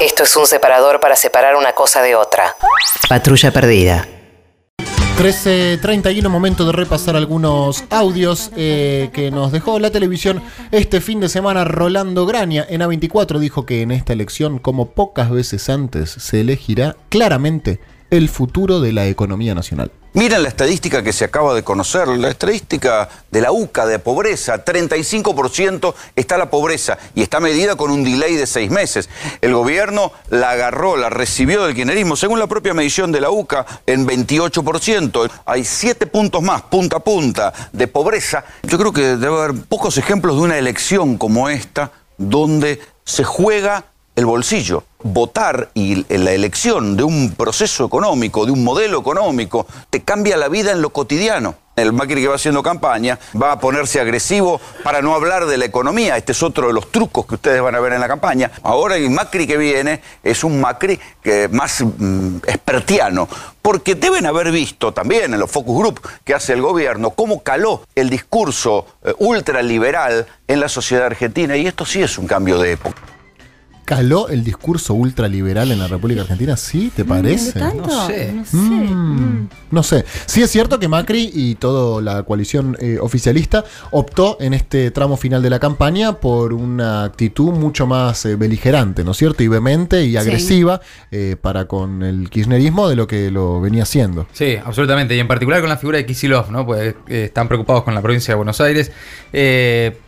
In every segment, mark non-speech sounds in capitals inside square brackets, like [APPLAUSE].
Esto es un separador para separar una cosa de otra. Patrulla perdida. 13.31, momento de repasar algunos audios eh, que nos dejó la televisión este fin de semana. Rolando Graña en A24 dijo que en esta elección, como pocas veces antes, se elegirá claramente el futuro de la economía nacional. Miren la estadística que se acaba de conocer, la estadística de la UCA de pobreza, 35% está la pobreza y está medida con un delay de seis meses. El gobierno la agarró, la recibió del kirchnerismo, según la propia medición de la UCA, en 28%. Hay siete puntos más, punta a punta, de pobreza. Yo creo que debe haber pocos ejemplos de una elección como esta donde se juega el bolsillo. Votar y la elección de un proceso económico, de un modelo económico, te cambia la vida en lo cotidiano. El Macri que va haciendo campaña va a ponerse agresivo para no hablar de la economía. Este es otro de los trucos que ustedes van a ver en la campaña. Ahora el Macri que viene es un Macri que más mm, espertiano, porque deben haber visto también en los focus group que hace el gobierno cómo caló el discurso eh, ultraliberal en la sociedad argentina y esto sí es un cambio de época. ¿Caló el discurso ultraliberal en la República Argentina? ¿Sí? ¿Te parece? ¿Tanto? No sé. No sé. Mm, no sé. Sí es cierto que Macri y toda la coalición eh, oficialista optó en este tramo final de la campaña por una actitud mucho más eh, beligerante, ¿no es cierto? Y vehemente y agresiva eh, para con el kirchnerismo de lo que lo venía haciendo. Sí, absolutamente. Y en particular con la figura de Kisilov, ¿no? Pues eh, están preocupados con la provincia de Buenos Aires. Eh,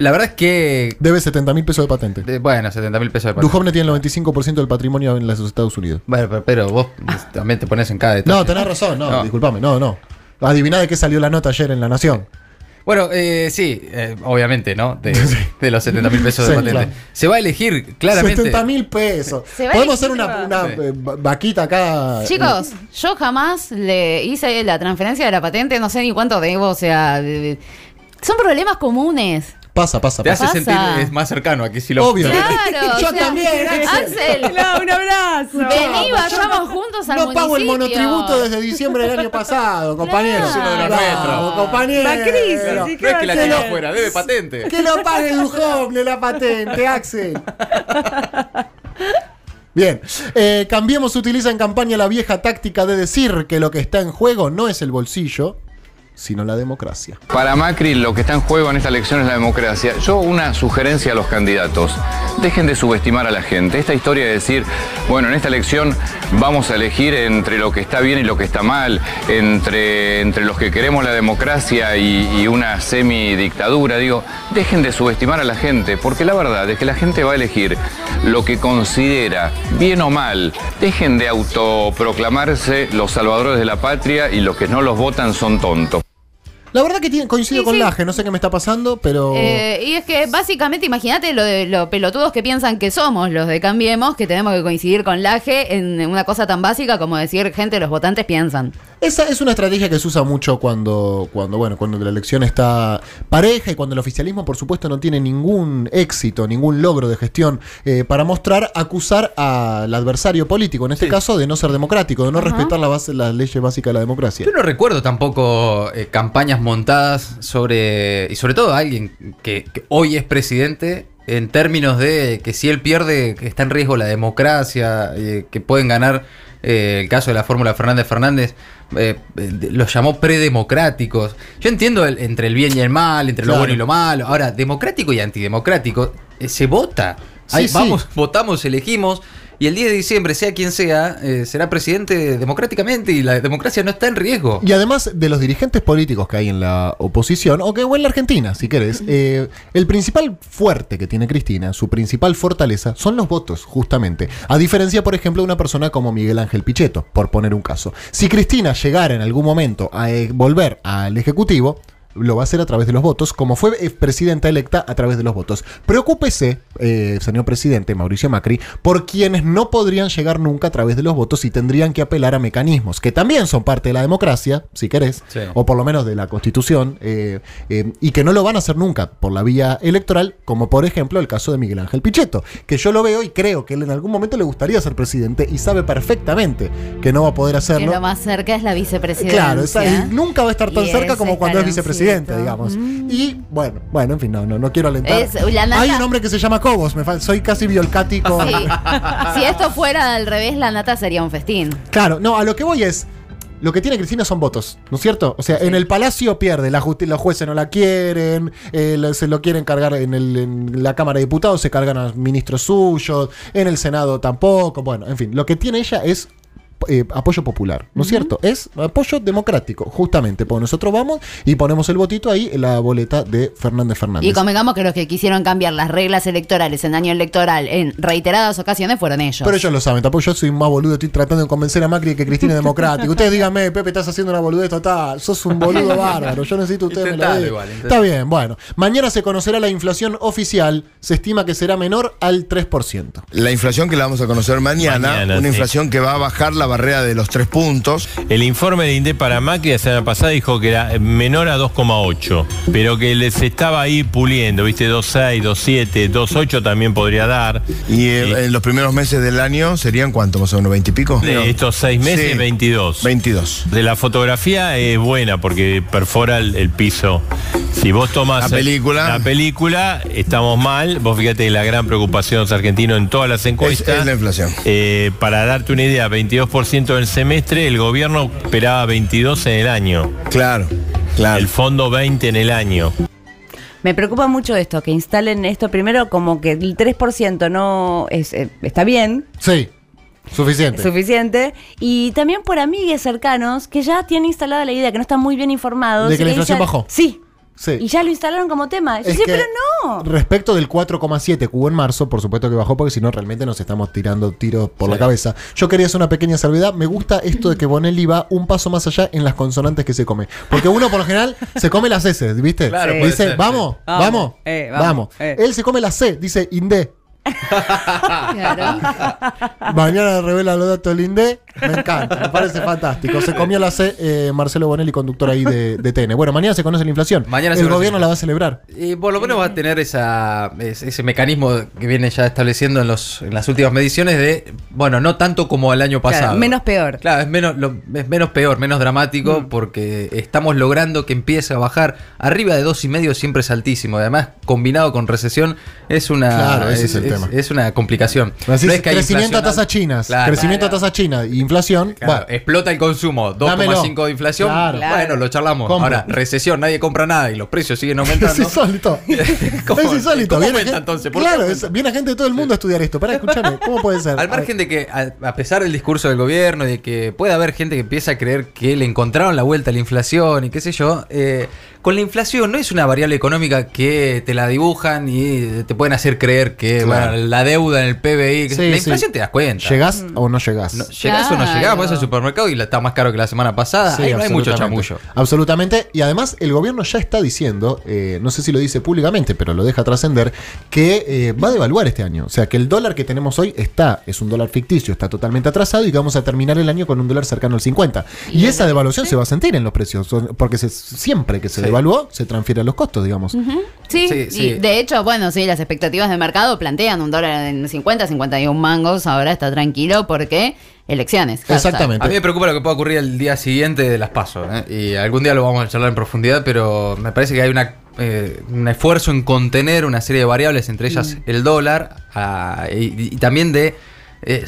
la verdad es que. Debe 70 mil pesos de patente. de- bueno, 70 mil pesos de patente. Duhovne tiene el 95% del patrimonio en los Estados Unidos. Bueno, pero, pero vos también te pones en cada detalle. No, tenés razón, no, No. disculpame, no, no. Adiviná de qué salió la nota ayer en La Nación. Bueno, eh, sí, eh, obviamente, ¿no? De, [LAUGHS] de los 70 mil pesos Sí, de patente. claro. Se va a elegir claramente. 70 mil pesos. Se va a Podemos hacer una, una Sí. eh, va- vaquita acá. Chicos, yo jamás le hice la transferencia de la patente, no sé ni cuánto debo, o sea, son problemas comunes. Pasa, pasa, Te pasa. hace pasa? sentir es más cercano a Kisilov. Obvio. Claro, [LAUGHS] Yo o sea, también, Axel. Axel, un abrazo. vení, vayamos juntos al No pago el municipio. monotributo desde diciembre del año pasado, compañero. Es uno de los nuestros. compañero. La crisis, No, ¿y no es va que la hacer? afuera, debe patente. Que lo pague Duhovne la patente, Axel. Bien, eh, Cambiemos utiliza en campaña la vieja táctica de decir que lo que está en juego no es el bolsillo, sino la democracia. Para Macri lo que está en juego en esta elección es la democracia. Yo una sugerencia a los candidatos. Dejen de subestimar a la gente. Esta historia de decir, bueno, en esta elección vamos a elegir entre lo que está bien y lo que está mal, entre, entre los que queremos la democracia y, y una semidictadura, digo, dejen de subestimar a la gente, porque la verdad es que la gente va a elegir lo que considera, bien o mal. Dejen de autoproclamarse los salvadores de la patria y los que no los votan son tontos. La verdad que tiene- coincido Sí, con sí. Laje, no sé qué me está pasando, pero... Eh, y es que básicamente, imagínate lo de los pelotudos que piensan que somos los de Cambiemos, que tenemos que coincidir con Laje en una cosa tan básica como decir, gente, los votantes piensan. Esa es una estrategia que se usa mucho cuando, cuando, bueno, cuando la elección está pareja y cuando el oficialismo, por supuesto, no tiene ningún éxito, ningún logro de gestión eh, para mostrar, acusar al adversario político, en este Sí. caso de no ser democrático, de no respetar la base, las leyes básicas de la democracia. Yo no recuerdo tampoco eh, campañas montadas sobre. Y sobre todo alguien que, que hoy es presidente. En términos de que si él pierde, que está en riesgo la democracia, eh, que pueden ganar eh, el caso de la fórmula Fernández Fernández, eh, los llamó predemocráticos. Yo entiendo el- entre el bien y el mal, entre Claro. lo bueno y lo malo. Ahora, democrático y antidemocrático, eh, se vota. Sí, Ahí sí. vamos, votamos, elegimos. Y el 10 de diciembre, sea quien sea, eh, será presidente democráticamente y la democracia no está en riesgo. Y además de los dirigentes políticos que hay en la oposición, o que o en la Argentina, si querés, eh, el principal fuerte que tiene Cristina, su principal fortaleza, son los votos, justamente. A diferencia, por ejemplo, de una persona como Miguel Ángel Pichetto, por poner un caso. Si Cristina llegara en algún momento a eh, volver al Ejecutivo, lo va a hacer a través de los votos, como fue eh, presidenta electa a través de los votos. Preocúpese, eh, señor presidente Mauricio Macri, por quienes no podrían llegar nunca a través de los votos y tendrían que apelar a mecanismos que también son parte de la democracia, si querés, Sí. o por lo menos de la constitución, eh, eh, y que no lo van a hacer nunca por la vía electoral, como por ejemplo el caso de Miguel Ángel Pichetto, que yo lo veo y creo que él en algún momento le gustaría ser presidente y sabe perfectamente que no va a poder Que hacerlo. lo más cerca es la vicepresidencia. Claro, esa- nunca va a estar tan cerca como cuando es escaloncito. Presidente, digamos. Y bueno, bueno, en fin, no, no, no quiero alentar. Es- la nata- Hay un hombre que se llama Cobos, me fal- soy casi Biolcati con. Sí. [LAUGHS] si esto fuera al revés, la nata sería un festín. Claro, no, a lo que voy es. Lo que tiene Cristina son votos, ¿no es cierto? O sea, en el palacio pierde, la los jueces no la quieren, eh, se lo quieren cargar en, el- en la Cámara de Diputados, se cargan a ministros suyos, en el Senado tampoco, bueno, en fin, lo que tiene ella es eh, apoyo popular, ¿no es cierto? Es apoyo democrático, justamente, porque nosotros vamos y ponemos el votito ahí en la boleta de Fernández Fernández. Y convengamos que los que quisieron cambiar las reglas electorales en año electoral en reiteradas ocasiones fueron ellos. Pero ellos lo saben, tampoco yo soy más boludo, estoy tratando de convencer a Macri de que Cristina es democrática. Ustedes díganme, Pepe, estás haciendo una boludez total, sos un boludo bárbaro, yo necesito ustedes me igual. Está bien, bueno. Mañana se conocerá la inflación oficial, se estima que será menor al 3%. La inflación que la vamos a conocer mañana, Mañana, una sí. inflación que va a bajar la barrera de los tres puntos. El informe de INDE para Macri la semana pasada dijo que era menor a 2,8, pero que les estaba ahí puliendo, ¿viste? 2,6, 2,7, 2,8 también podría dar. Y eh, en los primeros meses del año serían cuánto, más o menos, 20 y pico. De estos seis meses, Sí. 22. 22. De la fotografía es buena porque perfora el, el piso. Si vos tomás La película. la película, estamos mal. Vos fíjate la gran preocupación de los argentinos en todas las encuestas. Es- es la inflación. Eh, para darte una idea, 22% del semestre, el gobierno esperaba 22 en el año. Claro, claro. El fondo 20 en el año. Me preocupa mucho esto, que instalen esto primero como que el 3% no es, eh, está bien, Sí, suficiente. suficiente, y también por amigues cercanos que ya tienen instalada la idea, que no están muy bien informados. ¿De que la inflación dicen- bajó? Sí. Sí. Y ya lo instalaron como tema. Yo Es decía, que pero no. Respecto del 4,7 que hubo en marzo, por supuesto que bajó porque si no realmente nos estamos tirando tiros por la cabeza. Yo quería hacer una pequeña salvedad. Me gusta esto de que Bonelli va un paso más allá en las consonantes que se come. Porque uno por lo general se come las S, ¿viste? Claro, Sí. dice, ser, vamos, sí. vamos, Vamos, eh, vamos. vamos, eh. Él se come la C, dice INDE. [LAUGHS] Claro. Mañana revela los datos del INDE. Me encanta, me parece fantástico. Se comió la C eh, Marcelo Bonelli, conductor ahí de, de TN. Bueno, mañana se conoce la inflación. Mañana El gobierno la va a celebrar. Y por lo menos va a tener esa, es- ese mecanismo que viene ya estableciendo en, los, en las últimas mediciones de, bueno, no tanto como el año Claro, pasado. menos peor. Claro, es menos, lo- es menos peor, menos dramático, porque estamos logrando que empiece a bajar. Arriba de dos y medio siempre es altísimo. Además, combinado con recesión, es una, Claro, ese es el tema. es una complicación. Así No es, es que hay crecimiento a tasas chinas. Claro. crecimiento a tasa china y inflación. Claro, bueno, explota el consumo, 2,5 de inflación. Claro. Bueno, lo charlamos. Compro. Ahora, recesión, nadie compra nada y los precios siguen aumentando. [LAUGHS] es insólito. [LAUGHS] ¿Cómo- es insólito. cómo Viene aumenta gente- entonces? ¿Por qué claro, aumenta? es- viene gente de todo el mundo a estudiar esto. Para escúchame, ¿cómo puede ser? [LAUGHS] Al margen de que, a, a pesar del discurso del gobierno y de que puede haber gente que empieza a creer que le encontraron la vuelta a la inflación y qué sé yo, eh, con la inflación no es una variable económica que te la dibujan y te pueden hacer creer que Claro. bueno, la deuda en el PBI, Sí, la sí. inflación te das cuenta. ¿Llegás o no llegás? No, llegás o no llegás, vas al supermercado y la está más caro que la semana pasada. Sí, Ahí no hay mucho chamullo. Absolutamente. Y además el gobierno ya está diciendo, eh, no sé si lo dice públicamente, pero lo deja trascender, que eh, va a devaluar este año. O sea, que el dólar que tenemos hoy está, es un dólar ficticio, está totalmente atrasado y que vamos a terminar el año con un dólar cercano al 50. Y, esa devaluación se va a sentir en los precios, porque se- siempre que se Sí. Devaluó, se transfiere a los costos, digamos. Sí, Sí, y sí. de hecho, bueno, sí, las expectativas de mercado plantean un dólar en 50, 51 mangos, ahora está tranquilo porque elecciones. hashtag. Exactamente. A mí me preocupa lo que pueda ocurrir el día siguiente de las pasos. Y algún día lo vamos a charlar en profundidad, pero me parece que hay una, eh, un esfuerzo en contener una serie de variables, entre ellas el dólar, ah, y, y también de eh,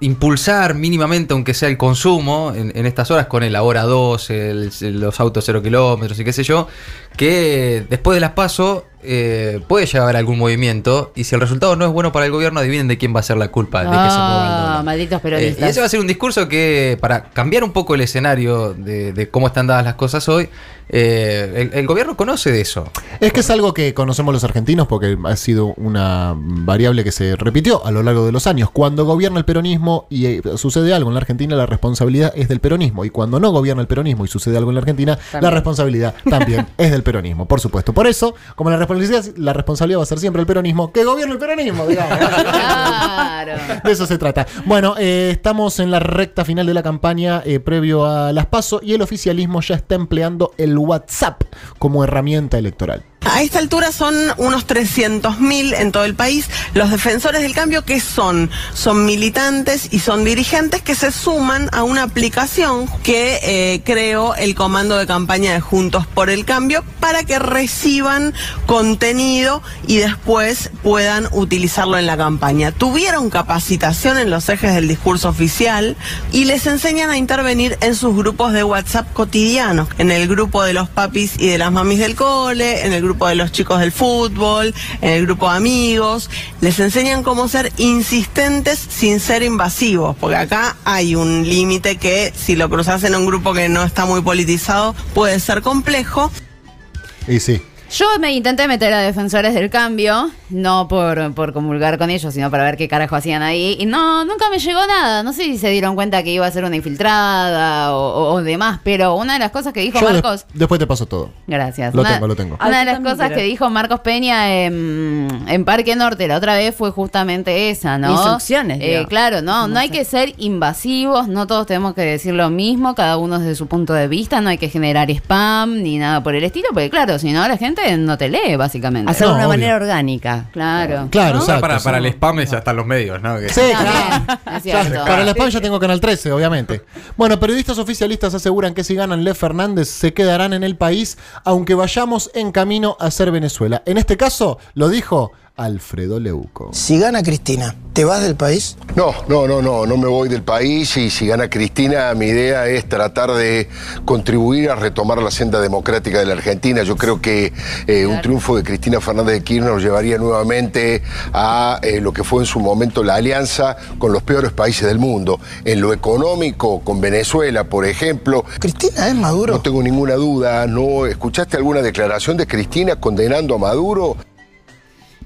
impulsar mínimamente, aunque sea el consumo, en, estas horas con el ahora 2, el- los autos cero kilómetros y qué sé yo, que después de las pasos eh, puede llegar a haber algún movimiento y si el resultado no es bueno para el gobierno, adivinen de quién va a ser la culpa de que se mueva el Ah, malditos Eh, peronistas. y ese va a ser un discurso que, para cambiar un poco el escenario de, de cómo están dadas las cosas hoy, eh, el, el gobierno conoce de eso. Es que es algo que conocemos los argentinos porque ha sido una variable que se repitió a lo largo de los años. Cuando gobierna el peronismo y sucede algo en la Argentina, la responsabilidad es del peronismo. Y cuando no gobierna el peronismo y sucede algo en la Argentina, la responsabilidad también [LAUGHS] es del peronismo, por supuesto. Por eso, como la responsabilidad, la responsabilidad va a ser siempre el peronismo, que gobierna el peronismo, digamos. Claro. [LAUGHS] De eso se trata. Bueno, eh, estamos en la recta final de la campaña eh, previo a las PASO y el oficialismo ya está empleando el WhatsApp como herramienta electoral. A esta altura son unos 300.000 en todo el país los defensores del cambio que son, son militantes y son dirigentes que se suman a una aplicación que eh, creó el comando de campaña de Juntos por el Cambio para que reciban contenido y después puedan utilizarlo en la campaña. Tuvieron capacitación en los ejes del discurso oficial y les enseñan a intervenir en sus grupos de WhatsApp cotidianos, en el grupo de los papis y de las mamis del cole, en el grupo de los chicos del fútbol, en el grupo de amigos. Les enseñan cómo ser insistentes sin ser invasivos, porque acá hay un límite que si lo cruzas en un grupo que no está muy politizado puede ser complejo. Y sí. Yo me intenté meter a defensores del cambio, no por, por comulgar con ellos, sino para ver qué carajo hacían ahí. Y no, nunca me llegó nada. No sé si se dieron cuenta que iba a ser una infiltrada o, o- o demás, pero una de las cosas que dijo Yo de- Marcos. después te paso todo. Gracias. Lo una, tengo, lo tengo. Una de las cosas quiero. que dijo Marcos Peña en, en Parque Norte la otra vez fue justamente esa, ¿no? Instrucciones, Eh, claro, no, no No hay sé. que ser invasivos, no todos tenemos que decir lo mismo, cada uno desde su punto de vista, no hay que generar spam ni nada por el estilo, porque claro, si no la gente no te lee, básicamente. Hacerlo de No, una obvio. manera orgánica. Claro. Claro, No, exacto, para, para el spam ya están los medios, ¿no? Que- Sí, claro. es cierto. Para el spam ya tengo Canal 13, obviamente. Bueno, periodistas oficialistas aseguran que si ganan Le Fernández se quedarán en el país, aunque vayamos en camino a ser Venezuela. En este caso, lo dijo Alfredo Leuco. Si gana Cristina, ¿te vas del país? No, no, no, no, no me voy del país y si gana Cristina, mi idea es tratar de contribuir a retomar la senda democrática de la Argentina. Yo creo que eh, un triunfo de Cristina Fernández de Kirchner nos llevaría nuevamente a eh, lo que fue en su momento la alianza con los peores países del mundo. En lo económico, con Venezuela, por ejemplo. ¿Cristina es Maduro? No tengo ninguna duda, ¿no? ¿Escuchaste alguna declaración de Cristina condenando a Maduro?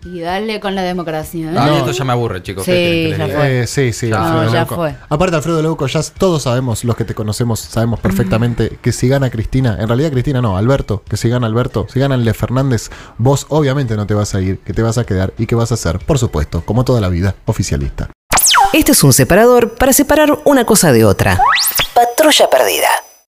Y darle con la democracia. ¿eh? A mí No. esto ya me aburre, chicos. Sí. Eh, sí, sí, Ya. Alfredo No, ya fue. Aparte, Alfredo Leuco, ya todos sabemos, los que te conocemos, sabemos perfectamente que si gana Cristina, en realidad Cristina no, Alberto, que si gana Alberto, si gana Le Fernández, vos obviamente no te vas a ir, que te vas a quedar y que vas a ser, por supuesto, como toda la vida, oficialista. Este es un separador para separar una cosa de otra. Patrulla perdida.